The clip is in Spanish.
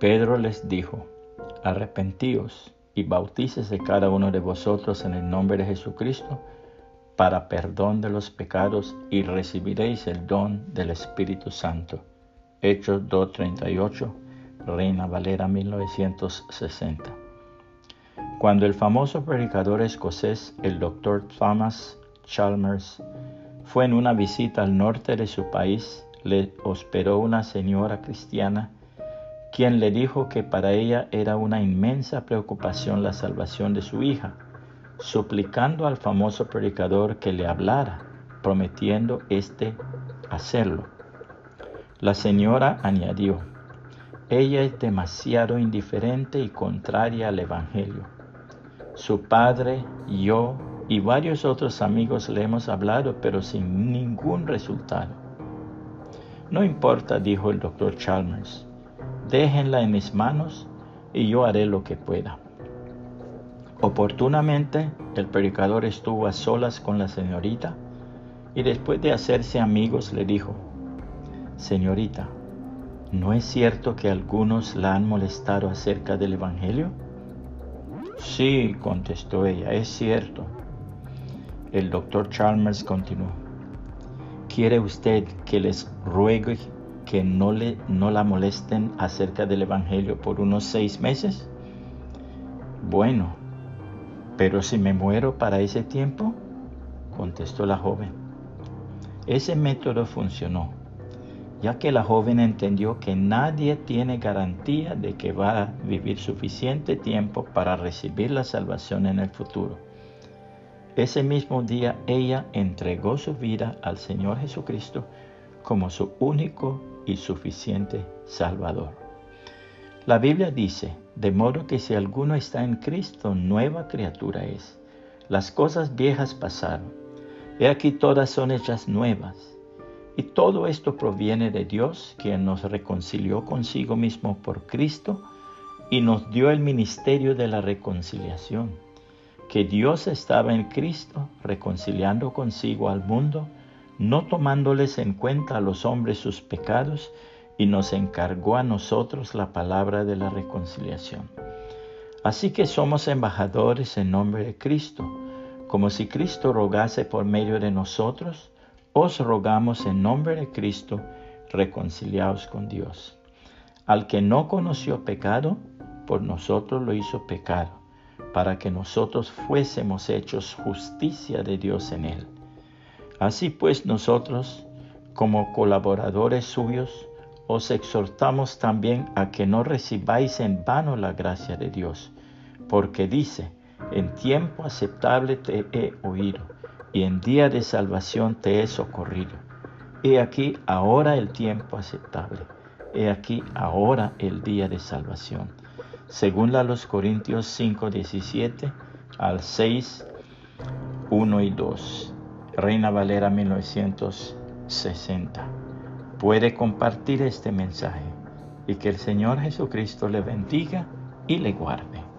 Pedro les dijo, arrepentíos y bautícese cada uno de vosotros en el nombre de Jesucristo para perdón de los pecados y recibiréis el don del Espíritu Santo. Hechos 2.38, Reina Valera 1960. Cuando el famoso predicador escocés, el doctor Thomas Chalmers, fue en una visita al norte de su país, le hospedó una señora cristiana quien le dijo que para ella era una inmensa preocupación la salvación de su hija, suplicando al famoso predicador que le hablara, prometiendo éste hacerlo. La señora añadió, ella es demasiado indiferente y contraria al Evangelio. Su padre, yo y varios otros amigos le hemos hablado, pero sin ningún resultado. No importa, dijo el doctor Chalmers déjenla en mis manos y yo haré lo que pueda. Oportunamente el predicador estuvo a solas con la señorita y después de hacerse amigos le dijo, Señorita, ¿no es cierto que algunos la han molestado acerca del Evangelio? Sí, contestó ella, es cierto. El doctor Chalmers continuó, ¿quiere usted que les ruegue que no, le, no la molesten acerca del Evangelio por unos seis meses? Bueno, pero si me muero para ese tiempo, contestó la joven. Ese método funcionó, ya que la joven entendió que nadie tiene garantía de que va a vivir suficiente tiempo para recibir la salvación en el futuro. Ese mismo día ella entregó su vida al Señor Jesucristo como su único y suficiente Salvador. La Biblia dice, de modo que si alguno está en Cristo, nueva criatura es. Las cosas viejas pasaron. He aquí todas son hechas nuevas. Y todo esto proviene de Dios, quien nos reconcilió consigo mismo por Cristo y nos dio el ministerio de la reconciliación. Que Dios estaba en Cristo reconciliando consigo al mundo no tomándoles en cuenta a los hombres sus pecados, y nos encargó a nosotros la palabra de la reconciliación. Así que somos embajadores en nombre de Cristo, como si Cristo rogase por medio de nosotros, os rogamos en nombre de Cristo, reconciliaos con Dios. Al que no conoció pecado, por nosotros lo hizo pecado, para que nosotros fuésemos hechos justicia de Dios en él. Así pues nosotros, como colaboradores suyos, os exhortamos también a que no recibáis en vano la gracia de Dios, porque dice, en tiempo aceptable te he oído, y en día de salvación te he socorrido. He aquí ahora el tiempo aceptable, he aquí ahora el día de salvación. Según la los Corintios 5, 17 al 6, 1 y 2. Reina Valera 1960. Puede compartir este mensaje y que el Señor Jesucristo le bendiga y le guarde.